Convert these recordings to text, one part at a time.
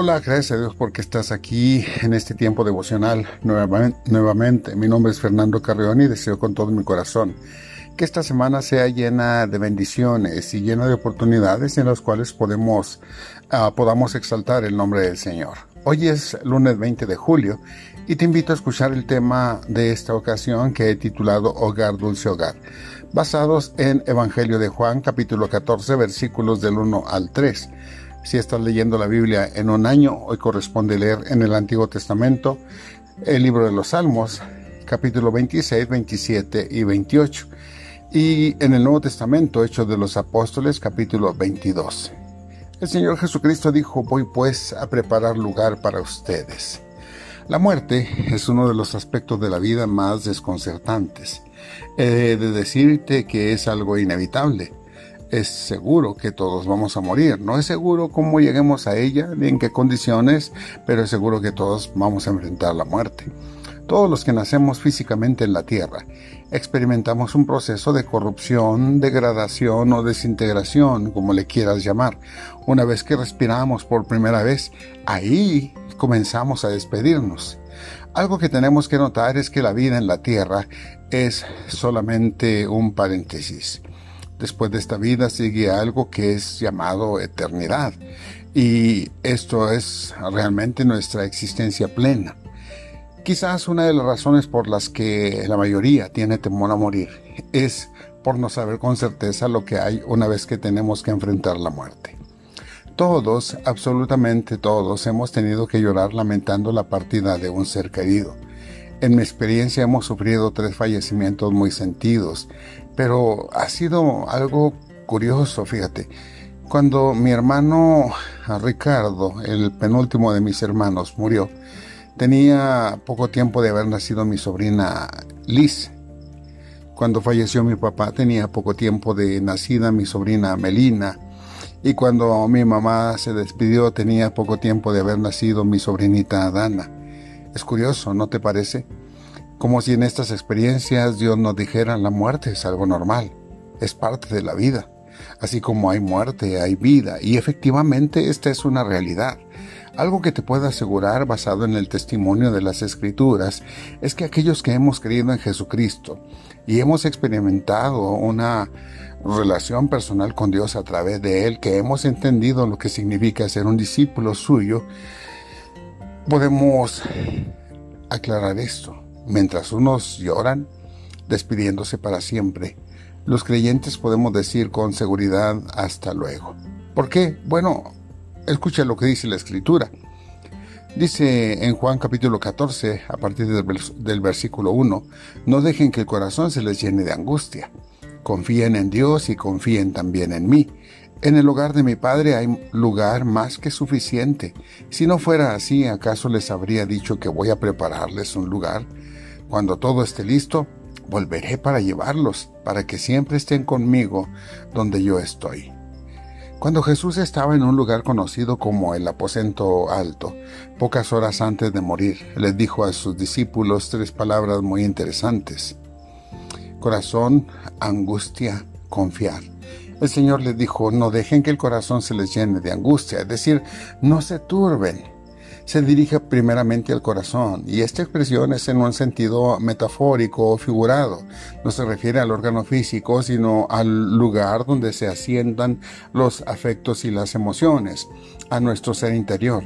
Hola, gracias a Dios porque estás aquí en este tiempo devocional nuevamente. Mi nombre es Fernando Carreón y deseo con todo mi corazón que esta semana sea llena de bendiciones y llena de oportunidades en las cuales uh, podamos exaltar el nombre del Señor. Hoy es lunes 20 de julio y te invito a escuchar el tema de esta ocasión que he titulado Hogar Dulce Hogar, basados en Evangelio de Juan capítulo 14 versículos del 1 al 3. Si estás leyendo la Biblia en un año, hoy corresponde leer en el Antiguo Testamento el libro de los Salmos, capítulo 26, 27 y 28. Y en el Nuevo Testamento, Hechos de los Apóstoles, capítulo 22. El Señor Jesucristo dijo, voy pues a preparar lugar para ustedes. La muerte es uno de los aspectos de la vida más desconcertantes. He de decirte que es algo inevitable es seguro que todos vamos a morir. No es seguro cómo lleguemos a ella ni en qué condiciones, pero es seguro que todos vamos a enfrentar la muerte. Todos los que nacemos físicamente en la Tierra experimentamos un proceso de corrupción, degradación o desintegración, como le quieras llamar. Una vez que respiramos por primera vez, ahí comenzamos a despedirnos. Algo que tenemos que notar es que la vida en la Tierra es solamente un paréntesis. Después de esta vida sigue algo que es llamado eternidad. Y esto es realmente nuestra existencia plena. Quizás una de las razones por las que la mayoría tiene temor a morir es por no saber con certeza lo que hay una vez que tenemos que enfrentar la muerte. Todos, absolutamente todos, hemos tenido que llorar lamentando la partida de un ser querido. En mi experiencia hemos sufrido tres fallecimientos muy sentidos, pero ha sido algo curioso, fíjate. Cuando mi hermano Ricardo, el penúltimo de mis hermanos, murió, tenía poco tiempo de haber nacido mi sobrina Liz. Cuando falleció mi papá tenía poco tiempo de nacida mi sobrina Melina. Y cuando mi mamá se despidió tenía poco tiempo de haber nacido mi sobrinita Dana. Es curioso, ¿no te parece? Como si en estas experiencias Dios nos dijera la muerte es algo normal, es parte de la vida. Así como hay muerte, hay vida, y efectivamente esta es una realidad. Algo que te puedo asegurar basado en el testimonio de las Escrituras es que aquellos que hemos creído en Jesucristo y hemos experimentado una relación personal con Dios a través de Él, que hemos entendido lo que significa ser un discípulo suyo, podemos aclarar esto. Mientras unos lloran, despidiéndose para siempre, los creyentes podemos decir con seguridad hasta luego. ¿Por qué? Bueno, escucha lo que dice la escritura. Dice en Juan capítulo 14, a partir del, del, versículo 1, no dejen que el corazón se les llene de angustia. Confíen en Dios y confíen también en mí. En el hogar de mi padre hay lugar más que suficiente. Si no fuera así, ¿acaso les habría dicho que voy a prepararles un lugar? Cuando todo esté listo, volveré para llevarlos, para que siempre estén conmigo donde yo estoy. Cuando Jesús estaba en un lugar conocido como el aposento alto, pocas horas antes de morir, les dijo a sus discípulos tres palabras muy interesantes. Corazón, angustia, confiar. El Señor les dijo, no dejen que el corazón se les llene de angustia, es decir, no se turben. Se dirige primeramente al corazón y esta expresión es en un sentido metafórico o figurado. No se refiere al órgano físico, sino al lugar donde se asientan los afectos y las emociones, a nuestro ser interior.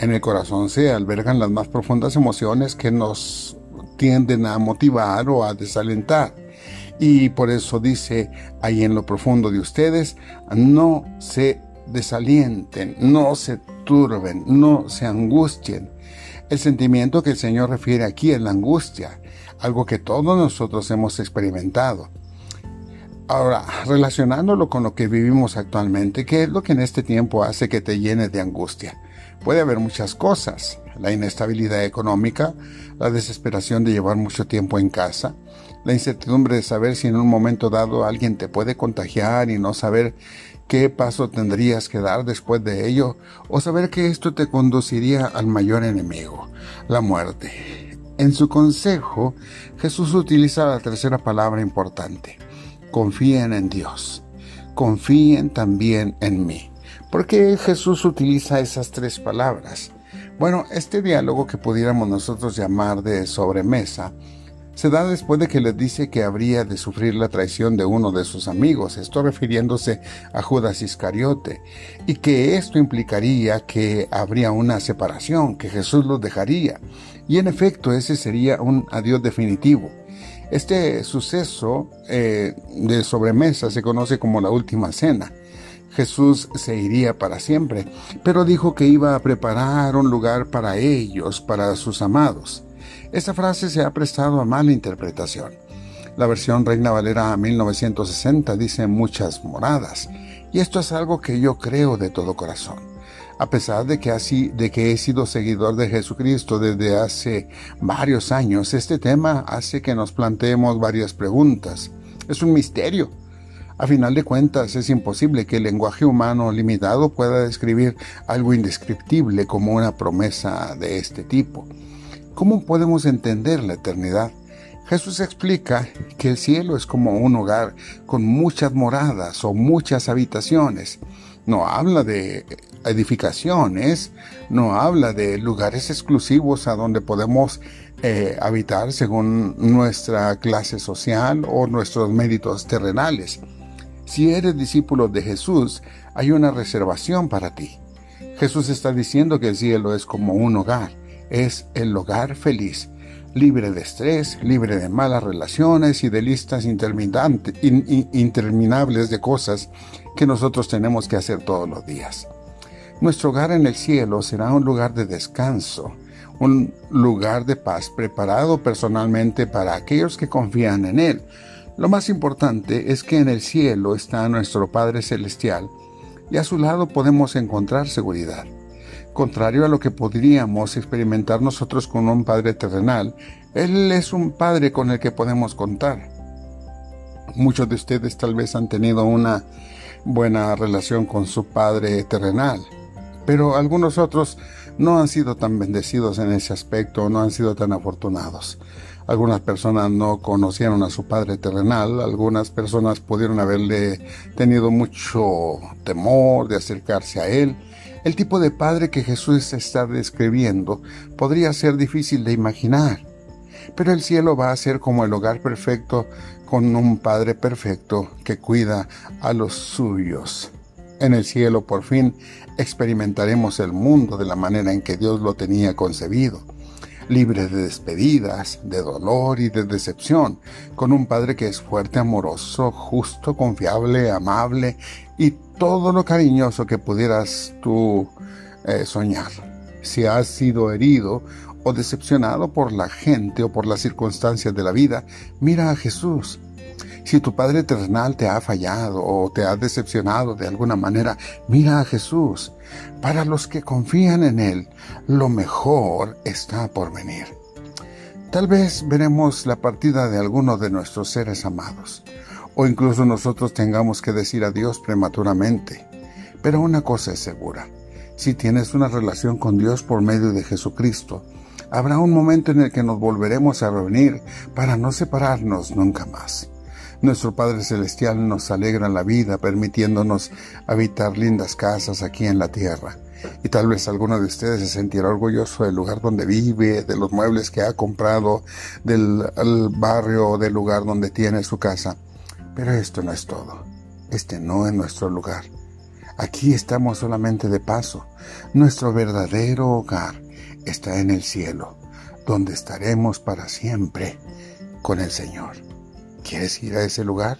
En el corazón se albergan las más profundas emociones que nos tienden a motivar o a desalentar. Y por eso dice ahí en lo profundo de ustedes, no se desalienten, no se turben, no se angustien. El sentimiento que el Señor refiere aquí es la angustia, algo que todos nosotros hemos experimentado. Ahora, relacionándolo con lo que vivimos actualmente, ¿qué es lo que en este tiempo hace que te llenes de angustia? Puede haber muchas cosas, la inestabilidad económica, la desesperación de llevar mucho tiempo en casa, la incertidumbre de saber si en un momento dado alguien te puede contagiar y no saber qué paso tendrías que dar después de ello, o saber que esto te conduciría al mayor enemigo, la muerte. En su consejo, Jesús utiliza la tercera palabra importante. Confíen en Dios. Confíen también en mí. ¿Por qué Jesús utiliza esas tres palabras? Bueno, este diálogo que pudiéramos nosotros llamar de sobremesa se da después de que les dice que habría de sufrir la traición de uno de sus amigos, esto refiriéndose a Judas Iscariote, y que esto implicaría que habría una separación, que Jesús los dejaría, y en efecto ese sería un adiós definitivo. Este suceso eh, de sobremesa se conoce como la última cena. Jesús se iría para siempre, pero dijo que iba a preparar un lugar para ellos, para sus amados. Esta frase se ha prestado a mala interpretación. La versión Reina Valera 1960 dice muchas moradas, y esto es algo que yo creo de todo corazón. A pesar de que, así, de que he sido seguidor de Jesucristo desde hace varios años, este tema hace que nos planteemos varias preguntas. Es un misterio. A final de cuentas, es imposible que el lenguaje humano limitado pueda describir algo indescriptible como una promesa de este tipo. ¿Cómo podemos entender la eternidad? Jesús explica que el cielo es como un hogar con muchas moradas o muchas habitaciones. No habla de edificaciones, no habla de lugares exclusivos a donde podemos eh, habitar según nuestra clase social o nuestros méritos terrenales. Si eres discípulo de Jesús, hay una reservación para ti. Jesús está diciendo que el cielo es como un hogar es el hogar feliz, libre de estrés, libre de malas relaciones y de listas interminables de cosas que nosotros tenemos que hacer todos los días. Nuestro hogar en el cielo será un lugar de descanso, un lugar de paz preparado personalmente para aquellos que confían en Él. Lo más importante es que en el cielo está nuestro Padre Celestial y a su lado podemos encontrar seguridad. Contrario a lo que podríamos experimentar nosotros con un Padre terrenal, Él es un Padre con el que podemos contar. Muchos de ustedes tal vez han tenido una buena relación con su Padre terrenal, pero algunos otros no han sido tan bendecidos en ese aspecto, no han sido tan afortunados. Algunas personas no conocieron a su padre terrenal, algunas personas pudieron haberle tenido mucho temor de acercarse a él, el tipo de padre que Jesús está describiendo podría ser difícil de imaginar, pero el cielo va a ser como el hogar perfecto con un Padre perfecto que cuida a los suyos. En el cielo por fin experimentaremos el mundo de la manera en que Dios lo tenía concebido, libre de despedidas, de dolor y de decepción, con un Padre que es fuerte, amoroso, justo, confiable, amable y todo lo cariñoso que pudieras tú eh, soñar. Si has sido herido o decepcionado por la gente o por las circunstancias de la vida, mira a Jesús. Si tu Padre Eternal te ha fallado o te ha decepcionado de alguna manera, mira a Jesús. Para los que confían en Él, lo mejor está por venir. Tal vez veremos la partida de algunos de nuestros seres amados o incluso nosotros tengamos que decir adiós prematuramente. Pero una cosa es segura, si tienes una relación con Dios por medio de Jesucristo, habrá un momento en el que nos volveremos a reunir para no separarnos nunca más. Nuestro Padre Celestial nos alegra la vida permitiéndonos habitar lindas casas aquí en la tierra. Y tal vez alguno de ustedes se sentirá orgulloso del lugar donde vive, de los muebles que ha comprado, del barrio, del lugar donde tiene su casa. Pero esto no es todo. Este no es nuestro lugar. Aquí estamos solamente de paso. Nuestro verdadero hogar está en el cielo, donde estaremos para siempre con el Señor. ¿Quieres ir a ese lugar?